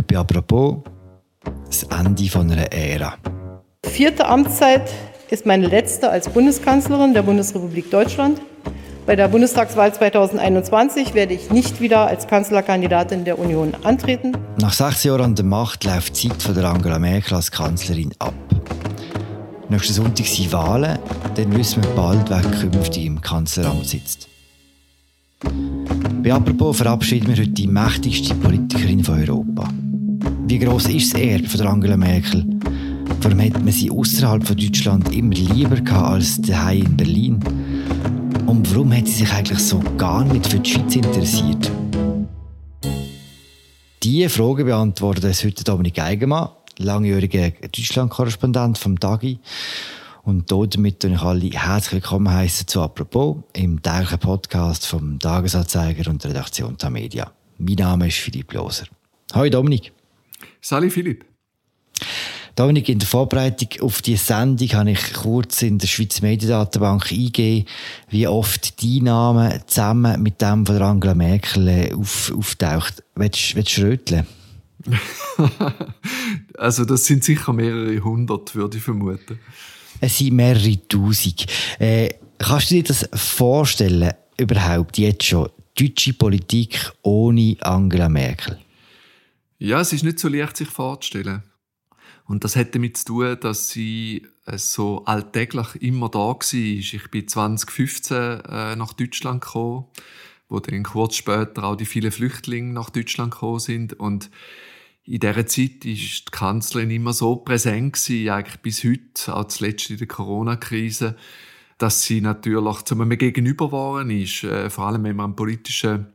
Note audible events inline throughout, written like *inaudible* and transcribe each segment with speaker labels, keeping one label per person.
Speaker 1: Heute bei «Apropos» das Ende von einer Ära.
Speaker 2: Vierte Amtszeit ist meine letzte als Bundeskanzlerin der Bundesrepublik Deutschland. Bei der Bundestagswahl 2021 werde ich nicht wieder als Kanzlerkandidatin der Union antreten.
Speaker 1: Nach sechs Jahren an der Macht läuft die Zeit von der Angela Merkel als Kanzlerin ab. Nächsten Sonntag sind Wahlen, dann wissen wir bald, wer künftig im Kanzleramt sitzt. Bei «Apropos» verabschieden wir heute die mächtigste Politikerin von Europa. Wie groß ist das Erbe von Angela Merkel? Warum hat man sie außerhalb von Deutschland immer lieber gehabt als daheim in Berlin? Und warum hat sie sich eigentlich so gar nicht für die Schweiz interessiert? Diese Frage beantwortet uns heute Dominik Eigenmann, langjähriger Deutschland-Korrespondent vom Dagi. Und damit ich alle herzlich willkommen heißen zu «Apropos» im täglichen Podcast vom Tagesanzeiger und der Redaktion Tamedia. Mein Name ist Philipp Loser. Hallo Dominik.
Speaker 3: Sali Philipp.
Speaker 1: Dominik, in der Vorbereitung auf diese Sendung habe ich kurz in der Schweizer Mediendatenbank eingegeben, wie oft die Name zusammen mit dem von Angela Merkel äh, auf, auftaucht. Willst, willst du röteln? *laughs*
Speaker 3: also das sind sicher mehrere hundert, würde ich vermuten.
Speaker 1: Es sind mehrere tausend. Äh, kannst du dir das vorstellen, überhaupt jetzt schon, deutsche Politik ohne Angela Merkel?
Speaker 3: Ja, es ist nicht so leicht, sich vorzustellen. Und das hat damit zu tun, dass sie äh, so alltäglich immer da war. Ich bin 2015 äh, nach Deutschland gekommen, wo dann kurz später auch die vielen Flüchtlinge nach Deutschland gekommen sind. Und in dieser Zeit ist die Kanzlerin immer so präsent gewesen, eigentlich bis heute, auch zuletzt in der Corona-Krise, dass sie natürlich zu einem Gegenüber geworden ist, äh, vor allem wenn man am politischen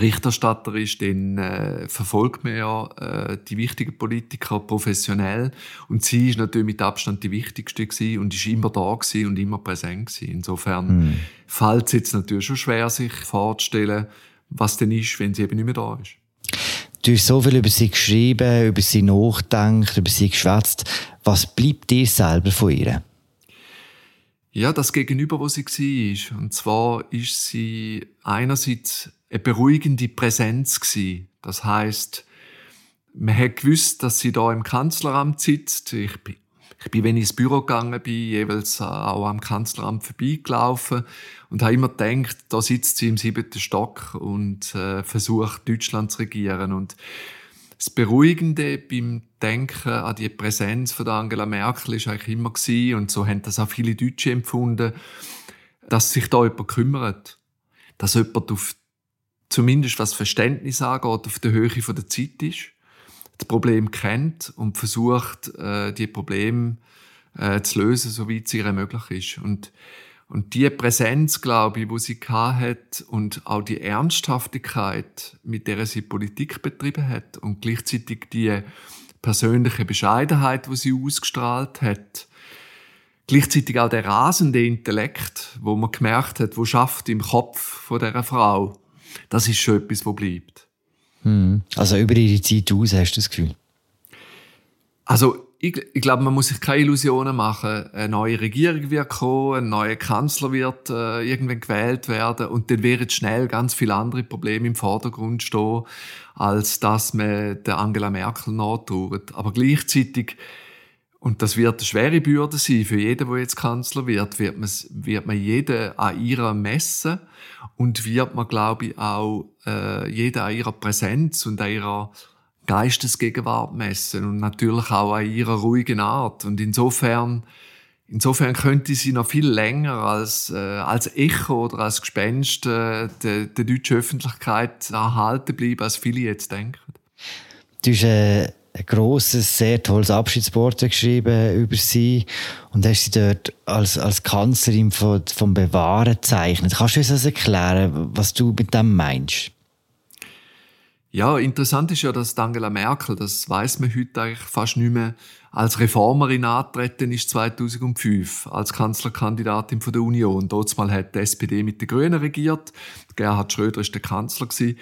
Speaker 3: Berichterstatter ist, dann äh, verfolgt man ja äh, die wichtigen Politiker professionell und sie ist natürlich mit Abstand die wichtigste gewesen und ist immer da gewesen und immer präsent gewesen. Insofern mhm. fällt es jetzt natürlich schon schwer, sich vorzustellen, was denn ist, wenn sie eben nicht mehr da ist.
Speaker 1: Du hast so viel über sie geschrieben, über sie nachgedacht, über sie geschwätzt. Was bleibt dir selber von ihr?
Speaker 3: Ja, das Gegenüber, wo sie war. Und zwar ist sie einerseits eine beruhigende Präsenz gewesen. Das heißt, man hat gewusst, dass sie da im Kanzleramt sitzt. Ich bin, ich bin, wenn ich ins Büro gegangen bin, jeweils auch am Kanzleramt vorbeigelaufen und habe immer gedacht, da sitzt sie im siebten Stock und äh, versucht, Deutschland zu regieren. Und das Beruhigende beim Denken an die Präsenz von Angela Merkel ist eigentlich immer gewesen, und so haben das auch viele Deutsche empfunden, dass sich da jemand kümmert. Dass jemand auf, zumindest was Verständnis angeht, auf der Höhe der Zeit ist, das Problem kennt und versucht, äh, die Probleme äh, zu lösen, soweit es ihr möglich ist. Und und die Präsenz, glaube ich, wo sie hat und auch die Ernsthaftigkeit, mit der sie Politik betrieben hat und gleichzeitig die persönliche Bescheidenheit, wo sie ausgestrahlt hat, gleichzeitig auch der rasende Intellekt, wo man gemerkt hat, wo schafft im Kopf von der Frau, das ist schon etwas, wo bleibt.
Speaker 1: Hm. Also über ihre Zeit aus hast du das Gefühl?
Speaker 3: Also ich, ich glaube, man muss sich keine Illusionen machen. Eine neue Regierung wird kommen, ein neuer Kanzler wird äh, irgendwann gewählt werden und dann werden schnell ganz viele andere Probleme im Vordergrund stehen, als dass man der Angela Merkel nachtrauert. Aber gleichzeitig und das wird eine schwere Bürde sein für jeden, der jetzt Kanzler wird, wird man, wird man jeden an ihrer messen und wird man, glaube ich, auch äh, jeden an ihrer Präsenz und an ihrer Geistesgegenwart messen und natürlich auch an ihrer ruhigen Art. Und insofern, insofern könnte sie noch viel länger als, äh, als Echo oder als Gespenst äh, der, der deutschen Öffentlichkeit erhalten bleiben, als viele jetzt denken.
Speaker 1: Du hast äh, ein grosses, sehr tolles Abschiedswort geschrieben über sie und hast sie dort als, als Kanzlerin von, vom Bewahren gezeichnet. Kannst du uns das erklären, was du mit dem meinst?
Speaker 3: Ja, interessant ist ja, dass Angela Merkel, das weiß man heute eigentlich fast nicht mehr, als Reformerin antreten ist 2005 als Kanzlerkandidatin von der Union. Dort mal hat die SPD mit den Grünen regiert. Gerhard Schröder ist der Kanzler gewesen.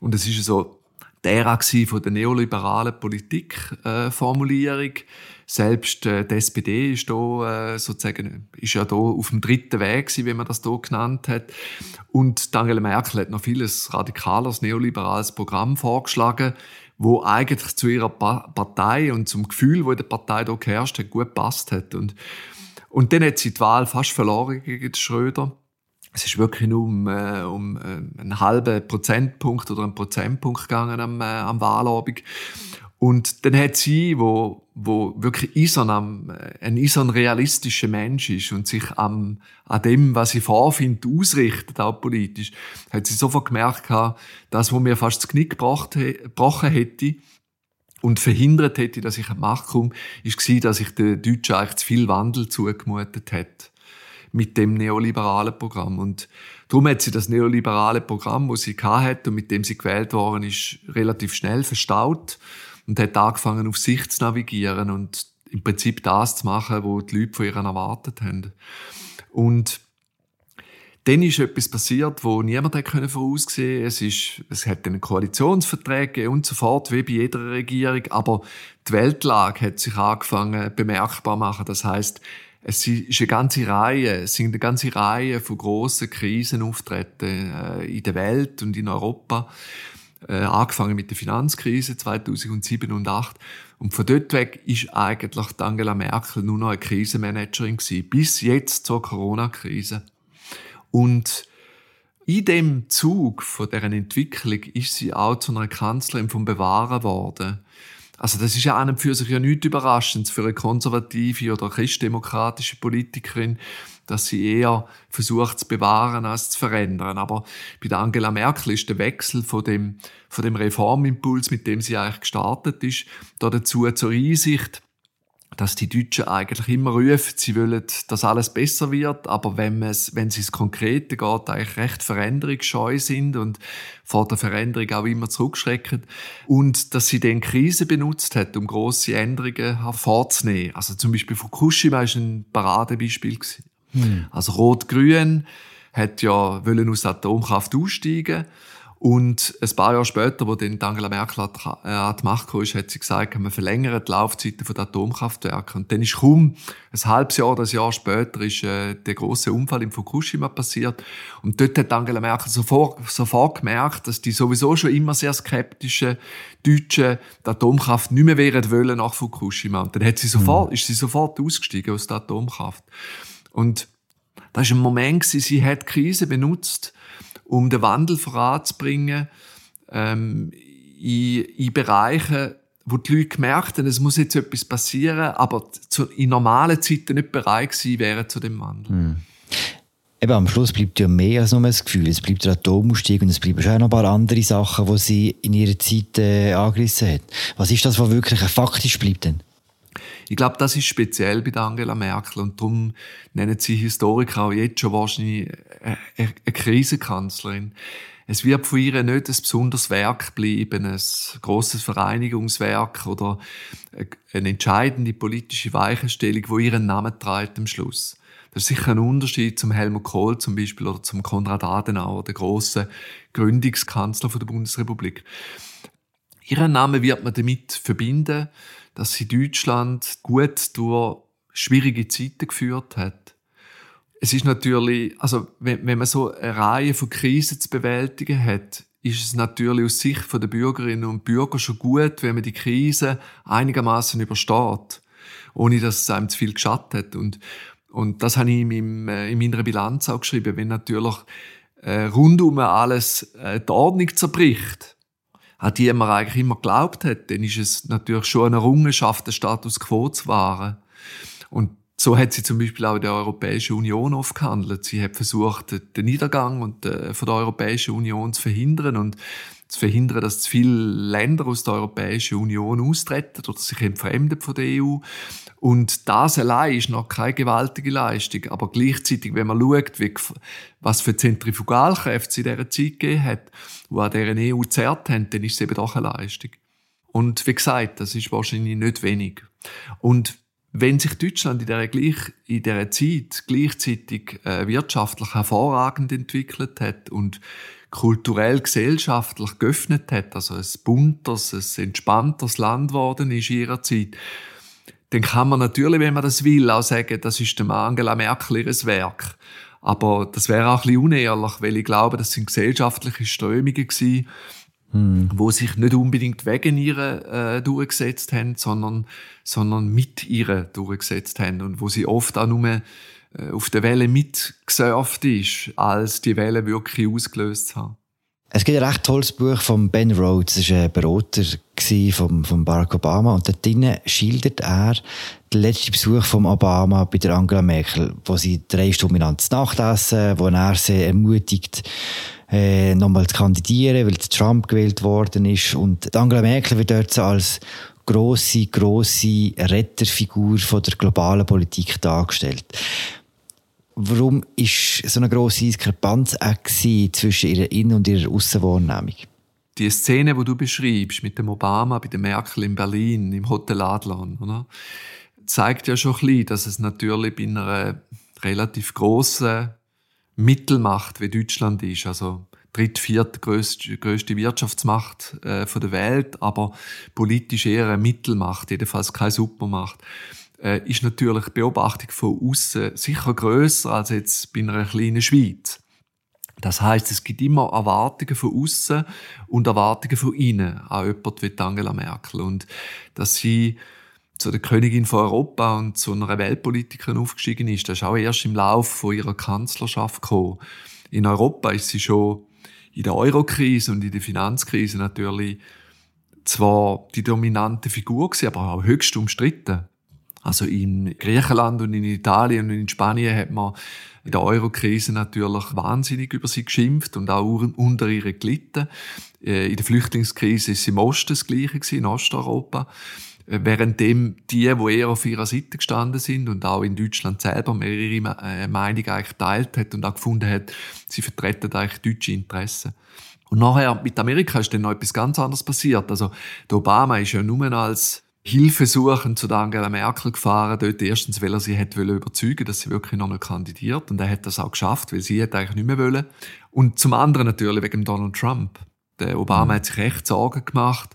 Speaker 3: Und es ist so, die Ära von der neoliberalen Politikformulierung. Äh, Selbst äh, die SPD ist da, äh, sozusagen, ist ja da auf dem dritten Weg gewesen, wie man das hier genannt hat. Und Angela Merkel hat noch vieles radikaleres neoliberales Programm vorgeschlagen, wo eigentlich zu ihrer pa Partei und zum Gefühl, wo in der Partei hier geherrscht hat, gut passt hat. Und, und dann hat sie die Wahl fast verloren gegen Schröder. Es ist wirklich nur um, äh, um äh, einen halben Prozentpunkt oder einen Prozentpunkt gegangen am, äh, am Wahlabend. Und dann hat sie, wo, wo wirklich Ison am, äh, ein Ison realistischer Mensch ist und sich am, an dem, was sie vorfindet, ausrichtet, auch politisch, hat sie sofort gemerkt, dass, wo mir fast das Knick gebrochen hätte, und verhindert hätte, dass ich an die Macht komme, war, dass ich den Deutschen eigentlich zu viel Wandel zugemutet hätte mit dem neoliberalen Programm. Und darum hat sie das neoliberale Programm, das sie hatte und mit dem sie gewählt worden ist, relativ schnell verstaut und hat angefangen, auf sich zu navigieren und im Prinzip das zu machen, was die Leute von ihr erwartet haben. Und dann ist etwas passiert, wo niemand hätte voraussehen Es ist, es hat einen Koalitionsvertrag und so fort, wie bei jeder Regierung. Aber die Weltlage hat sich angefangen bemerkbar zu machen. Das heißt, es ist eine ganze Reihe, es sind eine ganze Reihe von grossen Krisen auftreten äh, in der Welt und in Europa. Äh, angefangen mit der Finanzkrise 2007 und 2008. Und von dort weg ist eigentlich Angela Merkel nur noch eine Krisenmanagerin gewesen, bis jetzt zur Corona-Krise. Und in dem Zug von deren Entwicklung ist sie auch zu einer Kanzlerin vom Bewahren worden. Also das ist ja an für sich ja nichts Überraschendes für eine konservative oder christdemokratische Politikerin, dass sie eher versucht zu bewahren als zu verändern. Aber bei der Angela Merkel ist der Wechsel von dem, von dem Reformimpuls, mit dem sie eigentlich gestartet ist, da dazu zur Einsicht, dass die Deutschen eigentlich immer rufen, sie wollen, dass alles besser wird, aber wenn, es, wenn es Konkrete geht, eigentlich recht veränderungsscheu sind und vor der Veränderung auch immer zurückschrecken. Und dass sie den Krise benutzt hat, um große Änderungen hervorzunehmen. Also zum Beispiel Fukushima war ein Paradebeispiel. Hm. Also Rot-Grün hat ja wollen aus Atomkraft aussteigen und ein paar Jahre später, wo dann Angela Merkel äh, an die Macht kam, hat sie gesagt, wir verlängern die Laufzeiten der Atomkraftwerke. Und dann ist kaum ein halbes Jahr oder ein Jahr später ist, äh, der große Unfall in Fukushima passiert. Und dort hat Angela Merkel sofort, sofort gemerkt, dass die sowieso schon immer sehr skeptischen Deutschen die Atomkraft nicht mehr wären wollen nach Fukushima. Und dann hat sie sofort, mhm. ist sie sofort ausgestiegen aus der Atomkraft. Und das ist ein Moment, sie hat die Krise benutzt, um den Wandel voranzubringen ähm, in, in Bereichen, wo die Leute gemerkt haben, es muss jetzt etwas passieren, aber zu, in normalen Zeiten nicht bereit gewesen wären zu dem Wandel. Mhm.
Speaker 1: Eben, am Schluss bleibt ja mehr als nur ein Gefühl. Es bleibt der Atomausstieg und es bleiben schon noch ein paar andere Sachen, die sie in ihrer Zeit äh, angerissen hat. Was ist das, was wirklich faktisch bleibt denn?
Speaker 3: Ich glaube, das ist speziell bei Angela Merkel und darum nennen sie Historiker auch jetzt schon wahrscheinlich eine Krisenkanzlerin. Es wird von ihr nicht ein besonderes Werk bleiben, ein grosses Vereinigungswerk oder eine entscheidende politische Weichenstellung, wo ihren Namen trägt am Schluss. Das ist sicher ein Unterschied zum Helmut Kohl zum Beispiel oder zum Konrad Adenauer, der große Gründungskanzler der Bundesrepublik. Ihren Namen wird man damit verbinden, dass sie Deutschland gut durch schwierige Zeiten geführt hat. Es ist natürlich, also wenn, wenn man so eine Reihe von Krisen zu bewältigen hat, ist es natürlich aus Sicht der Bürgerinnen und Bürger schon gut, wenn man die Krise einigermaßen übersteht, ohne dass es einem zu viel geschadet hat. Und, und das habe ich in, meinem, äh, in meiner Bilanz auch geschrieben, wenn natürlich äh, rundum alles äh, die Ordnung zerbricht, an die man eigentlich immer geglaubt hat, dann ist es natürlich schon eine Errungenschaft, den Status quo zu wahren. Und so hat sie zum Beispiel auch der Europäischen Union oft gehandelt. Sie hat versucht, den Niedergang äh, von der Europäischen Union zu verhindern und zu verhindern, dass zu viele Länder aus der Europäischen Union austreten oder sich entfremden von der EU. Und das allein ist noch keine gewaltige Leistung. Aber gleichzeitig, wenn man schaut, wie, was für Zentrifugalkräfte es in dieser Zeit gegeben hat, die an dieser EU zerrt haben, dann ist es eben doch eine Leistung. Und wie gesagt, das ist wahrscheinlich nicht wenig. Und wenn sich Deutschland in dieser, gleich, in dieser Zeit gleichzeitig äh, wirtschaftlich hervorragend entwickelt hat und kulturell, gesellschaftlich geöffnet hat, also ein bunteres, ein entspannteres Land geworden ist in ihrer Zeit, dann kann man natürlich, wenn man das will, auch sagen, das ist dem Angela Merkel ihres Werk. Aber das wäre auch ein bisschen unehrlich, weil ich glaube, das sind gesellschaftliche Strömungen gewesen, hm. wo sich nicht unbedingt wegen ihr äh, durchgesetzt haben, sondern, sondern mit ihr durchgesetzt haben und wo sie oft auch nur auf der Welle mitgesurft ist, als die Welle wirklich ausgelöst hat.
Speaker 1: Es gibt ein recht tolles Buch von Ben Rhodes, das war ein Berater von, von Barack Obama und dort drinnen schildert er den letzten Besuch von Obama bei der Angela Merkel, wo sie drei Stunden miteinander Nachtessen, wo er sie ermutigt, äh, nochmal zu kandidieren, weil Trump gewählt worden ist und Angela Merkel wird dort so als grosse, grosse Retterfigur von der globalen Politik dargestellt. Warum ist so eine grosse Diskrepanz zwischen ihrer Innen- und ihrer Aussenwahrnehmung?
Speaker 3: Die Szene, die du beschreibst, mit dem Obama bei der Merkel in Berlin, im Hotel Adlon, oder? zeigt ja schon ein bisschen, dass es natürlich bei einer relativ grossen Mittelmacht wie Deutschland ist, also dritt, viert größte, Wirtschaftsmacht äh, der Welt, aber politisch eher eine Mittelmacht, jedenfalls keine Supermacht äh, ist natürlich die Beobachtung von außen sicher größer als jetzt bei einer kleinen Schweiz. Das heißt, es gibt immer Erwartungen von außen und Erwartungen von innen an jemand wie Angela Merkel und dass sie zu der Königin von Europa und zu einer Weltpolitikerin aufgestiegen ist, das ist auch erst im Laufe von ihrer Kanzlerschaft gekommen. In Europa ist sie schon in der Eurokrise und in der Finanzkrise natürlich zwar die dominante Figur gewesen, aber auch höchst umstritten. Also in Griechenland und in Italien und in Spanien hat man in der Eurokrise natürlich wahnsinnig über sie geschimpft und auch unter ihre gelitten. Äh, in der Flüchtlingskrise ist sie im Osten das Gleiche in Osteuropa. Äh, währenddem die, die eher auf ihrer Seite gestanden sind und auch in Deutschland selber ihre äh, Meinung eigentlich teilt hat und auch gefunden hat, sie vertreten eigentlich deutsche Interessen. Und nachher mit Amerika ist dann noch etwas ganz anderes passiert. Also der Obama ist ja nur als Hilfe suchen zu der Angela Merkel gefahren, dort erstens, weil er sie hätte überzeugen dass sie wirklich noch nicht kandidiert. Und er hat das auch geschafft, weil sie hätte eigentlich nicht mehr wollen. Und zum anderen natürlich wegen Donald Trump. Der Obama mhm. hat sich echt Sorgen gemacht,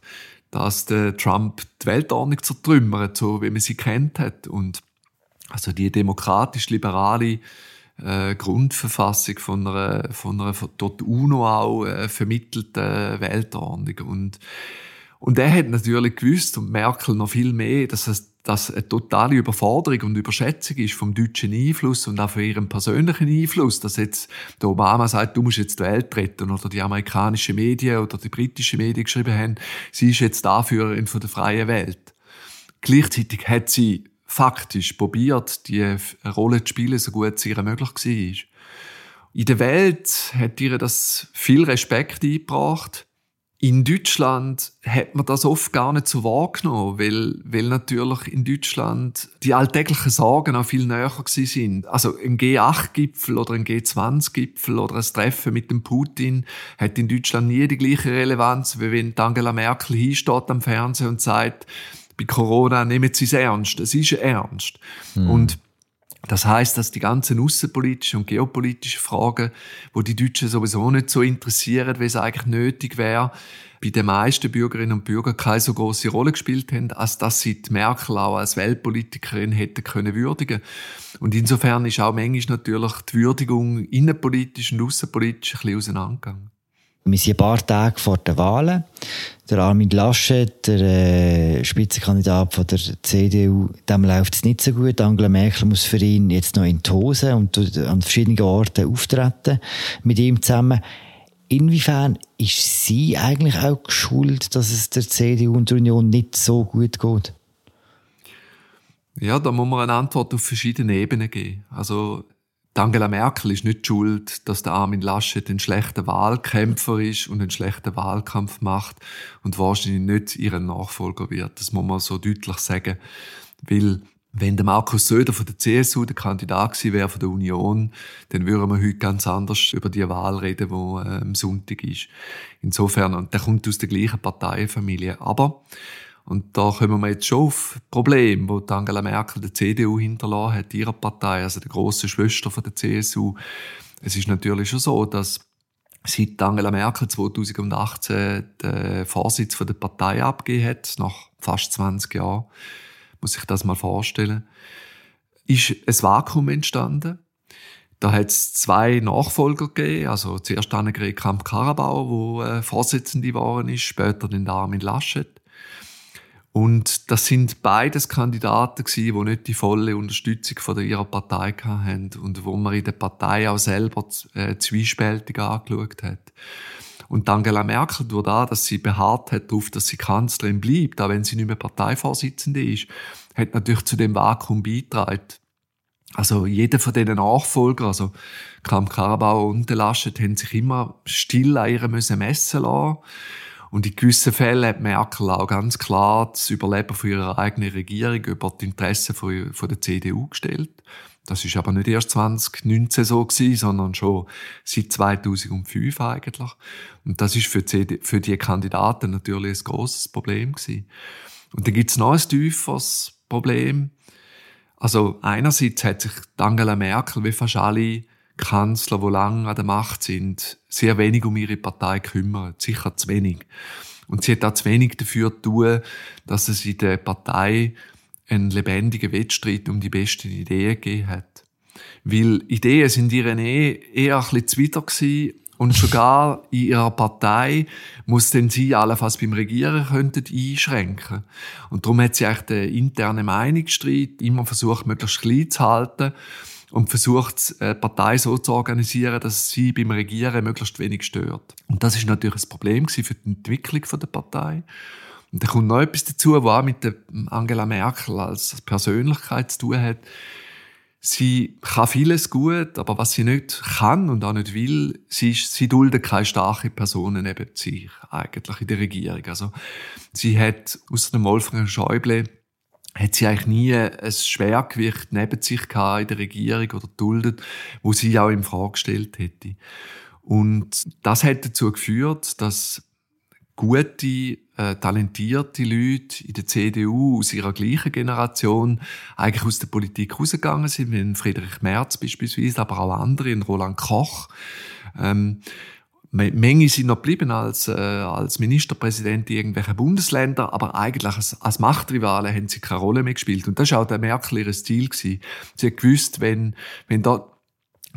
Speaker 3: dass der Trump die Weltordnung zertrümmert, so wie man sie kennt hat. Und also die demokratisch-liberale äh, Grundverfassung von einer, von einer dort UNO auch äh, vermittelten Weltordnung. Und und er hat natürlich gewusst, und Merkel noch viel mehr, dass es dass eine totale Überforderung und Überschätzung ist vom deutschen Einfluss und auch von ihrem persönlichen Einfluss, dass jetzt der Obama sagt, du musst jetzt die Welt retten oder die amerikanischen Medien oder die britischen Medien geschrieben haben, sie ist jetzt Anführerin von der freien Welt. Gleichzeitig hat sie faktisch probiert, die Rolle zu spielen, so gut es ihr möglich war. In der Welt hat ihr das viel Respekt eingebracht. In Deutschland hat man das oft gar nicht so wahrgenommen, weil, weil natürlich in Deutschland die alltäglichen Sorgen auch viel näher sind. Also ein G8-Gipfel oder ein G20-Gipfel oder ein Treffen mit dem Putin hat in Deutschland nie die gleiche Relevanz, wie wenn Angela Merkel hinsteht am Fernsehen und sagt, bei Corona nehmen Sie es ernst. Es ist ernst. Mhm. Und das heißt, dass die ganzen außenpolitischen und geopolitischen Fragen, wo die Deutschen sowieso nicht so interessieren, wie es eigentlich nötig wäre, bei den meisten Bürgerinnen und Bürgern keine so große Rolle gespielt haben, als dass sie die Merkel auch als Weltpolitikerin hätte können würdigen. Und insofern ist auch manchmal natürlich die Würdigung innenpolitisch und außenpolitisch ein bisschen auseinandergegangen.
Speaker 1: Wir sind ein paar Tage vor den Wahlen. Der Armin Laschet, der äh, Spitzenkandidat von der CDU, dem läuft es nicht so gut. Angela Merkel muss für ihn jetzt noch in die Hose und an verschiedenen Orten auftreten mit ihm zusammen. Inwiefern ist sie eigentlich auch geschuld, dass es der CDU und der Union nicht so gut geht?
Speaker 3: Ja, da muss man eine Antwort auf verschiedene Ebenen geben. Also Angela Merkel ist nicht schuld, dass der Armin Laschet ein schlechter Wahlkämpfer ist und einen schlechten Wahlkampf macht und wahrscheinlich nicht ihren Nachfolger wird. Das muss man so deutlich sagen. Weil, wenn der Markus Söder von der CSU der Kandidat gewesen wäre von der Union, dann würden wir heute ganz anders über die Wahl reden, die äh, am Sonntag ist. Insofern, und der kommt aus der gleichen Parteienfamilie. Aber und da kommen wir jetzt schon auf Probleme, wo Angela Merkel der CDU hinterlassen hat, ihrer Partei, also der grossen Schwester von der CSU. Es ist natürlich schon so, dass seit Angela Merkel 2018 den Vorsitz der Partei abgegeben hat, nach fast 20 Jahren, muss ich das mal vorstellen, ist ein Vakuum entstanden. Da hat es zwei Nachfolger gegeben, also zuerst Annegret Kramp-Karrenbauer, wo äh, Vorsitzende geworden ist, später den Armin Laschet. Und das sind beides Kandidaten gewesen, die nicht die volle Unterstützung von ihrer Partei hatten und wo man in der Partei auch selber äh, zwiespältig angeschaut hat. Und Angela Merkel, durch das, dass sie beharrt hat darauf, dass sie Kanzlerin bleibt, auch wenn sie nicht mehr Parteivorsitzende ist, hat natürlich zu dem Vakuum beigetragen. Also jeder von diesen Nachfolgern, also Kram Karabauer und Laschet, haben sich immer still an ihr messen lassen und in gewissen Fällen hat Merkel auch ganz klar das Überleben von ihrer eigenen Regierung über die Interessen von, von der CDU gestellt. Das ist aber nicht erst 2019 so gewesen, sondern schon seit 2005 eigentlich. Und das ist für die, CD, für die Kandidaten natürlich ein grosses Problem gewesen. Und dann gibt es noch ein tieferes Problem. Also einerseits hat sich Angela Merkel wie fast alle Kanzler, die lange an der Macht sind, sehr wenig um ihre Partei kümmern. Sicher zu wenig. Und sie hat auch zu wenig dafür tun, dass es in der Partei einen lebendigen Wettstreit um die besten Ideen gegeben hat. Weil Ideen sind ihre eh eher ein bisschen zuwider gewesen und sogar in ihrer Partei muss denn sie allenfalls beim Regieren könnten einschränken. Und darum hat sie eigentlich den internen Meinungsstreit immer versucht, möglichst klein zu halten und versucht, die Partei so zu organisieren, dass sie beim Regieren möglichst wenig stört. Und das ist natürlich ein Problem für die Entwicklung der Partei. Und da kommt noch etwas dazu, was auch mit der Angela Merkel als Persönlichkeit zu tun hat. Sie kann vieles gut, aber was sie nicht kann und auch nicht will, sie, ist, sie duldet keine starke Personen neben sich, eigentlich in der Regierung. Also, sie hat außer dem Wolfgang Schäuble hat sie eigentlich nie ein Schwergewicht neben sich gehabt in der Regierung oder duldet, wo sie auch in Frage gestellt hätte. Und das hat dazu geführt, dass gute, äh, talentierte Leute in der CDU aus ihrer gleichen Generation eigentlich aus der Politik rausgegangen sind, wie Friedrich Merz beispielsweise, aber auch andere, in Roland Koch. Ähm, Menge sind noch geblieben als, äh, als Ministerpräsident in irgendwelchen Bundesländern, aber eigentlich als, als Machtrivale haben sie keine Rolle mehr gespielt. Und das war auch der Merkel ihr Stil. Gewesen. Sie hat gewusst, wenn, wenn da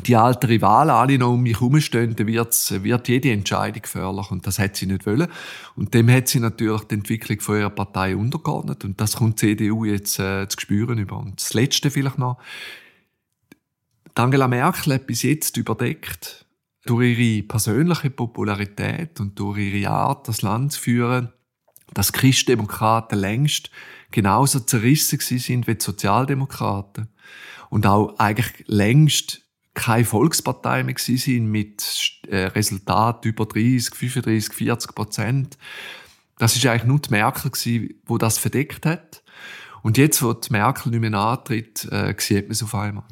Speaker 3: die alten Rivalen alle noch um mich herumstehen, dann wird's, wird jede Entscheidung gefährlich. Und das hat sie nicht wollen. Und dem hat sie natürlich die Entwicklung von ihrer Partei untergeordnet. Und das kommt die CDU jetzt äh, zu spüren über. Und das Letzte vielleicht noch. Angela Merkel hat bis jetzt überdeckt, durch ihre persönliche Popularität und durch ihre Art, das Land zu führen, dass Christdemokraten längst genauso zerrissen sind wie die Sozialdemokraten und auch eigentlich längst keine Volkspartei mehr sind mit äh, Resultat über 30, 35, 40 Prozent. Das ist eigentlich nur die Merkel gewesen, wo das verdeckt hat. Und jetzt, wo die Merkel nicht mehr antritt, äh, sieht man es auf einmal.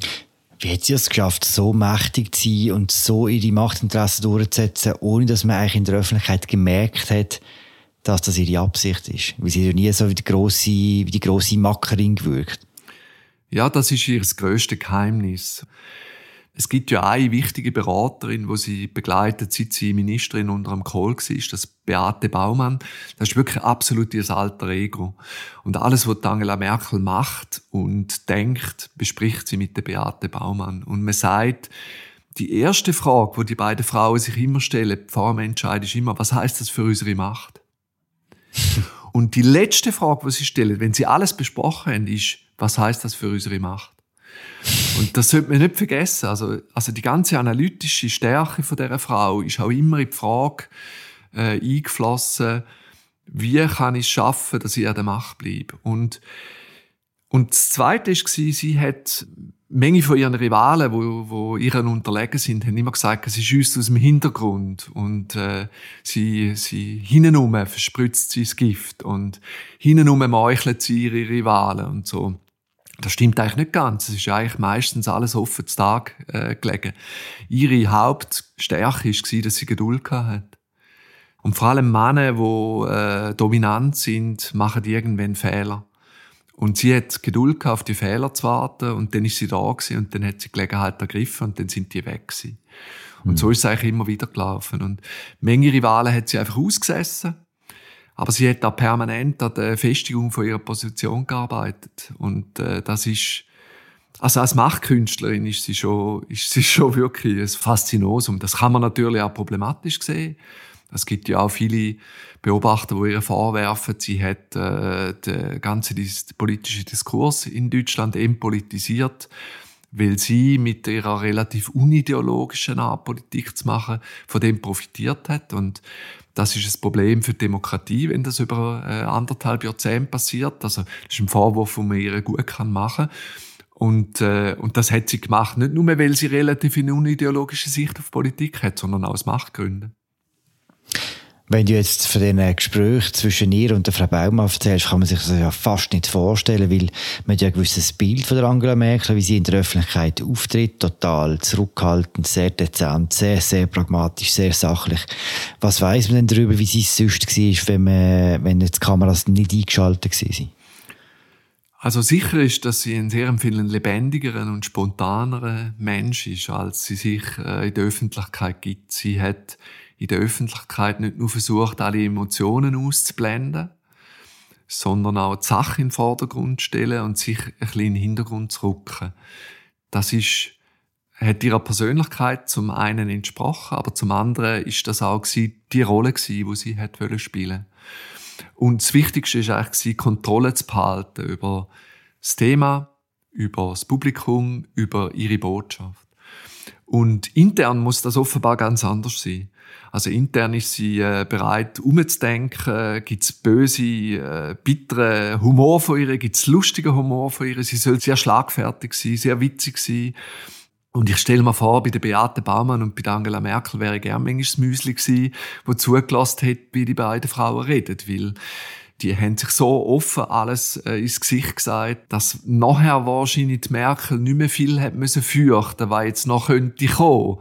Speaker 1: Wie hat sie es geschafft, so mächtig zu sein und so ihre Machtinteressen durchzusetzen, ohne dass man eigentlich in der Öffentlichkeit gemerkt hat, dass das ihre Absicht ist? Weil sie ja nie so wie die grosse, wie die grosse Mackerin gewirkt.
Speaker 3: Ja, das ist ihr grösstes Geheimnis. Es gibt ja eine wichtige Beraterin, wo sie begleitet, seit sie Ministerin unter dem Kohl war, das Beate Baumann. Das ist wirklich absolut ihr alter Ego. Und alles, was Angela Merkel macht und denkt, bespricht sie mit der Beate Baumann. Und man sagt, die erste Frage, wo die beiden Frauen sich immer stellen, vor dem Entscheid, ist immer, was heißt das für unsere Macht? *laughs* und die letzte Frage, die sie stellen, wenn sie alles besprochen haben, ist, was heißt das für unsere Macht? Und das sollte man nicht vergessen. Also, also die ganze analytische Stärke von dieser Frau ist auch immer in die Frage äh, eingeflossen, wie kann ich es schaffen, dass ich an der Macht bleibe. Und, und das Zweite war, sie hat Menge von ihren Rivalen, wo, wo ihren unterlegen sind, haben immer gesagt, es ist uns aus dem Hintergrund und äh, sie, sie hintenum verspritzt sie das Gift und hintenum meuchelt sie ihre Rivalen und so. Das stimmt eigentlich nicht ganz. Es ist eigentlich meistens alles offen zu Tag äh, gelegen. Ihre Hauptstärke war, dass sie Geduld hat. Und vor allem Männer, die äh, dominant sind, machen irgendwann Fehler. Und sie hat Geduld gehabt, auf die Fehler zu warten und dann ist sie da gewesen, und dann hat sie die Gelegenheit ergriffen und dann sind die weg gewesen. Und mhm. so ist es eigentlich immer wieder gelaufen. Und Menge Rivalen hat sie einfach ausgesessen. Aber sie hat da permanent an der Festigung von ihrer Position gearbeitet. Und äh, das ist, also als Machtkünstlerin ist sie schon, ist sie *laughs* schon wirklich ein Faszinosum. Das kann man natürlich auch problematisch sehen. Es gibt ja auch viele Beobachter, die ihr vorwerfen, sie hat äh, den ganzen politischen Diskurs in Deutschland entpolitisiert weil sie mit ihrer relativ unideologischen Art Politik zu machen, von dem profitiert hat. Und das ist ein Problem für die Demokratie, wenn das über äh, anderthalb Jahrzehnte passiert. Also das ist ein Vorwurf, den man ihr gut kann machen und, äh, und das hat sie gemacht, nicht nur, weil sie relativ eine unideologische Sicht auf Politik hat, sondern auch aus Machtgründen.
Speaker 1: Wenn du jetzt von diesen Gesprächen zwischen ihr und der Frau Baumann erzählst, kann man sich das ja fast nicht vorstellen, weil man hat ja ein gewisses Bild von der Angela Merkel, wie sie in der Öffentlichkeit auftritt, total zurückhaltend, sehr dezent, sehr, sehr pragmatisch, sehr sachlich. Was weiß man denn darüber, wie sie es sonst war, wenn, man, wenn die Kameras nicht eingeschaltet waren?
Speaker 3: Also sicher ist, dass sie ein sehr viel lebendigeren und spontaneren Mensch ist, als sie sich äh, in der Öffentlichkeit gibt. Sie hat in der Öffentlichkeit nicht nur versucht, alle Emotionen auszublenden, sondern auch die Sache in den Vordergrund stellen und sich ein bisschen in den Hintergrund zu rücken. Das ist, hat ihrer Persönlichkeit zum einen entsprochen, aber zum anderen ist das auch die Rolle die sie hat spielen Und das Wichtigste ist eigentlich, Kontrolle zu behalten über das Thema, über das Publikum, über ihre Botschaft. Und intern muss das offenbar ganz anders sein. Also intern ist sie äh, bereit, umzudenken. Gibt's böse, äh, bittere Humor von ihr? Gibt's lustige Humor von ihr? Sie soll sehr schlagfertig sein, sehr witzig sein. Und ich stelle mir vor, bei der Beate Baumann und bei der Angela Merkel wäre gern manchmal das Müsli gewesen, wo zugelassen hätte, wie die beiden Frauen reden, weil die haben sich so offen alles äh, ins Gesicht gesagt, dass nachher wahrscheinlich die Merkel nicht mehr viel hat müssen fürchten, weil jetzt noch könnte kommen.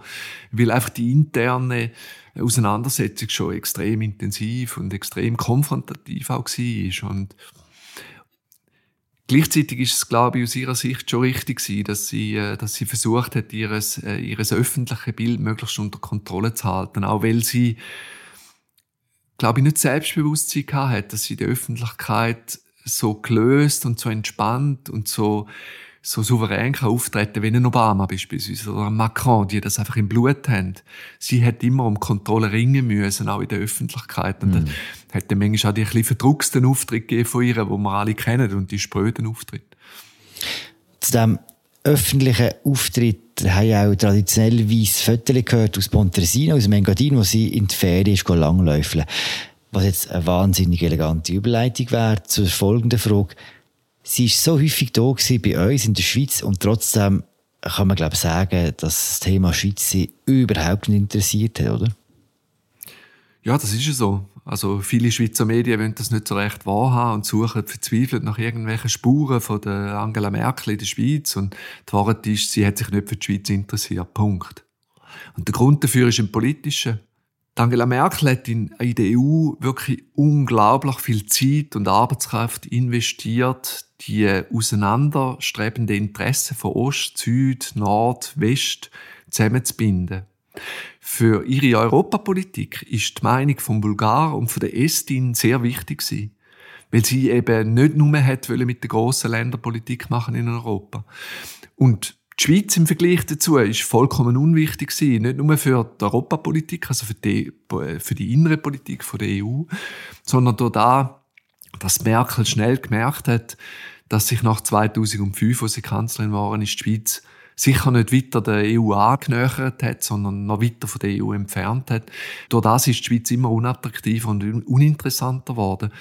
Speaker 3: Weil einfach die interne Auseinandersetzung schon extrem intensiv und extrem konfrontativ auch war. Und Gleichzeitig ist es, glaube ich, aus ihrer Sicht schon richtig gewesen, dass sie, äh, dass sie versucht hat, ihres, äh, ihres öffentliche Bild möglichst unter Kontrolle zu halten. Auch weil sie, glaube ich, nicht Selbstbewusstsein gehabt hat, dass sie der Öffentlichkeit so gelöst und so entspannt und so so souverän kann auftreten wie ein Obama beispielsweise oder ein Macron, die das einfach im Blut haben. Sie hat immer um Kontrolle ringen müssen, auch in der Öffentlichkeit. Und mhm. dann hat dann manchmal auch die ein bisschen verdrucksten Auftritt gegeben von ihr, wo wir alle kennen, und die spröden Auftritt.
Speaker 1: Zu dem öffentlichen Auftritt haben auch traditionellerweise Fotos gehört aus Pontresina, aus Mengadin, wo sie in die Ferien ist langläufeln. Was jetzt eine wahnsinnig elegante Überleitung wäre zur folgenden Frage sie ist so häufig da bei uns in der Schweiz und trotzdem kann man glaube ich sagen, dass das Thema Schweiz sie überhaupt nicht interessiert hat, oder?
Speaker 3: Ja, das ist ja so. Also viele Schweizer Medien wollen das nicht so recht wahrhaben und suchen verzweifelt nach irgendwelchen Spuren von der Angela Merkel in der Schweiz und die Wahrheit ist, sie hat sich nicht für die Schweiz interessiert. Punkt. Und der Grund dafür ist ein politischer. Angela Merkel hat in, in der EU wirklich unglaublich viel Zeit und Arbeitskraft investiert, die auseinanderstrebenden Interessen von Ost, Süd, Nord, West zusammenzubinden. Für ihre Europapolitik ist die Meinung von Bulgar und von der Estin sehr wichtig gewesen, weil sie eben nicht nur hat mit der grossen Länderpolitik machen in Europa. Und die Schweiz im Vergleich dazu ist vollkommen unwichtig gewesen, nicht nur für die Europapolitik, also für die, für die innere Politik der EU, sondern durch da, dass Merkel schnell gemerkt hat, dass sich nach 2005, wo sie Kanzlerin waren, ist die Schweiz sicher nicht weiter der EU angenähert hat, sondern noch weiter von der EU entfernt hat. Durch das ist die Schweiz immer unattraktiver und uninteressanter geworden.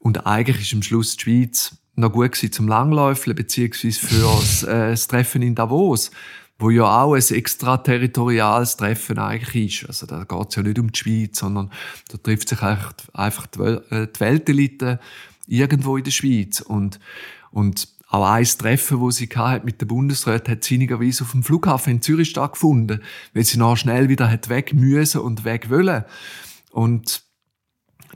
Speaker 3: Und eigentlich ist am Schluss die Schweiz noch gut gewesen zum Langläufeln, beziehungsweise für das, äh, das Treffen in Davos, wo ja auch ein extraterritoriales Treffen eigentlich ist. Also da geht es ja nicht um die Schweiz, sondern da trifft sich einfach äh, die Weltelite irgendwo in der Schweiz. Und, und auch ein Treffen, wo sie hat mit der Bundesrat, hat sinnigerweise auf dem Flughafen in Zürich stattgefunden, weil sie noch schnell wieder hat weg müssen und weg wollen. Und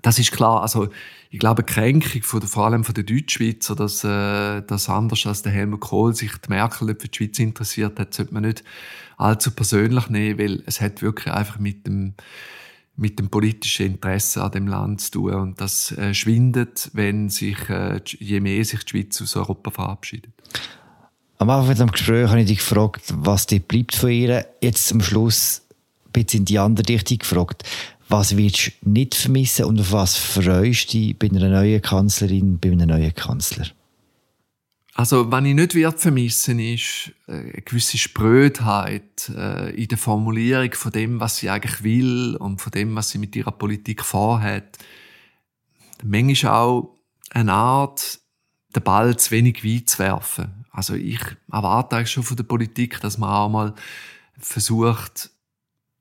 Speaker 3: das ist klar. Also ich glaube, die Kränkung von der, vor allem von der Deutschschweizer, dass, äh, dass anders als der Helmut Kohl sich die Merkel für die Schweiz interessiert hat, sollte man nicht allzu persönlich nehmen, weil es hat wirklich einfach mit dem mit dem politischen Interesse an dem Land zu tun. Und das äh, schwindet, wenn sich, äh, je mehr sich die Schweiz aus Europa verabschiedet.
Speaker 1: Am Anfang des Gesprächs habe ich dich gefragt, was dir bleibt von ihr. Jetzt zum Schluss ein bisschen in die andere Richtung gefragt. Was willst du nicht vermissen und auf was freust du dich bei einer neuen Kanzlerin, bei einem neuen Kanzler?
Speaker 3: Also, wenn ich nicht wird vermissen, ist äh, eine gewisse Sprödheit äh, in der Formulierung von dem, was sie eigentlich will und von dem, was sie mit ihrer Politik vorhat. Manchmal auch eine Art, den Ball zu wenig weit zu werfen. Also, ich erwarte eigentlich schon von der Politik, dass man auch mal versucht,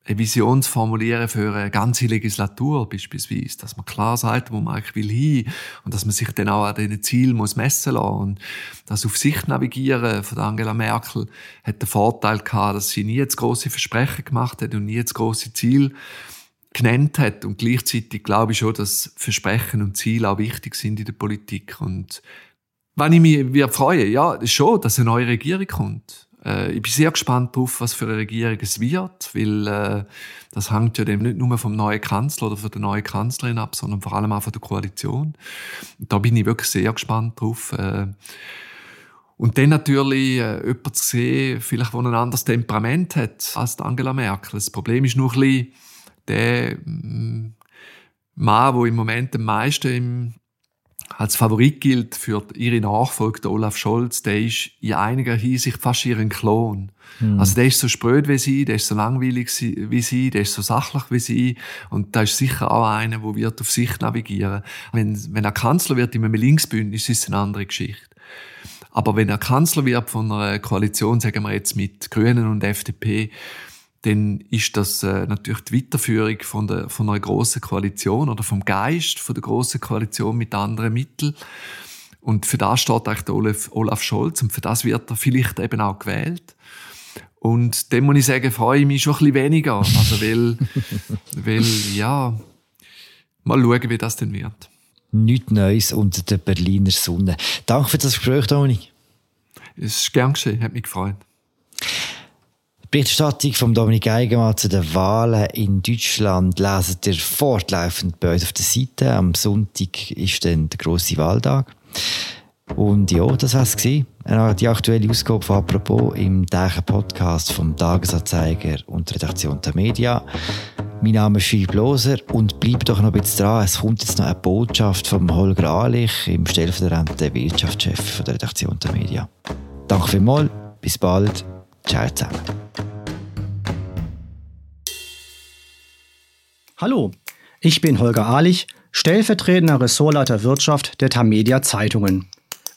Speaker 3: eine Vision zu formulieren für eine ganze Legislatur beispielsweise, dass man klar sagt, wo man eigentlich will hin. Und dass man sich dann auch an diesen Zielen muss messen lassen und das auf sich navigieren von Angela Merkel hat den Vorteil gehabt, dass sie nie jetzt große Versprechen gemacht hat und nie jetzt große Ziel genannt hat. Und gleichzeitig glaube ich schon, dass Versprechen und Ziele auch wichtig sind in der Politik. Und wenn ich mich freue, ja, schon, dass eine neue Regierung kommt. Äh, ich bin sehr gespannt darauf, was für eine Regierung es wird, weil äh, das hängt ja dem nicht nur vom neuen Kanzler oder von der neuen Kanzlerin ab, sondern vor allem auch von der Koalition. da bin ich wirklich sehr gespannt drauf. Äh, und dann natürlich äh, jemand zu sehen, vielleicht, der ein anderes Temperament hat als Angela Merkel. Das Problem ist nur ein bisschen der mm, Mann, der im Moment am meisten im als Favorit gilt für ihre Nachfolge, Olaf Scholz, der ist in einiger Hinsicht fast ihren Klon. Mhm. Also der ist so spröd wie sie, der ist so langweilig wie sie, der ist so sachlich wie sie und da ist sicher auch einer, der wird auf sich navigieren. Wenn, wenn er Kanzler wird in einem Linksbündnis, ist es eine andere Geschichte. Aber wenn er Kanzler wird von einer Koalition, sagen wir jetzt mit Grünen und FDP, dann ist das äh, natürlich die Weiterführung von, der, von einer großen Koalition oder vom Geist von der großen Koalition mit anderen Mitteln. Und für das steht eigentlich der Olaf, Olaf Scholz und für das wird er vielleicht eben auch gewählt. Und dem muss ich sagen, freue ich mich schon ein bisschen weniger. Also, weil, *laughs* weil, ja, mal schauen, wie das denn wird.
Speaker 1: Nichts Neues unter der Berliner Sonne. Danke für das Gespräch, Toni.
Speaker 3: Es ist gern geschehen, hat mich gefreut.
Speaker 1: Berichterstattung von Dominik Eigenmann zu den Wahlen in Deutschland lesen ihr fortlaufend bei uns auf der Seite. Am Sonntag ist dann der grosse Wahltag. Und ja, das war es. Die aktuelle Ausgabe von «Apropos» im täglichen Podcast vom Tagesanzeiger und der Redaktion der Media. Mein Name ist Philipp Loser und bleibt doch noch ein bisschen dran. Es kommt jetzt noch eine Botschaft vom Holger Ahlich, im stellvertretenden Wirtschaftschef der Redaktion der Media. Danke vielmals, bis bald, ciao zusammen.
Speaker 4: Hallo, ich bin Holger Ahlich, stellvertretender Ressortleiter Wirtschaft der Tamedia Zeitungen.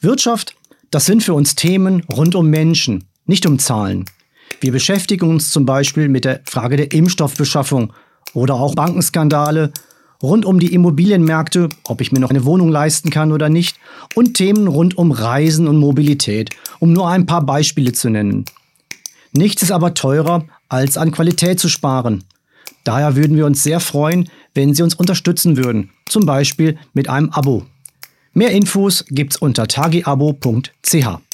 Speaker 4: Wirtschaft, das sind für uns Themen rund um Menschen, nicht um Zahlen. Wir beschäftigen uns zum Beispiel mit der Frage der Impfstoffbeschaffung oder auch Bankenskandale, rund um die Immobilienmärkte, ob ich mir noch eine Wohnung leisten kann oder nicht, und Themen rund um Reisen und Mobilität, um nur ein paar Beispiele zu nennen. Nichts ist aber teurer, als an Qualität zu sparen. Daher würden wir uns sehr freuen, wenn Sie uns unterstützen würden, zum Beispiel mit einem Abo. Mehr Infos gibt's unter tagiabo.ch.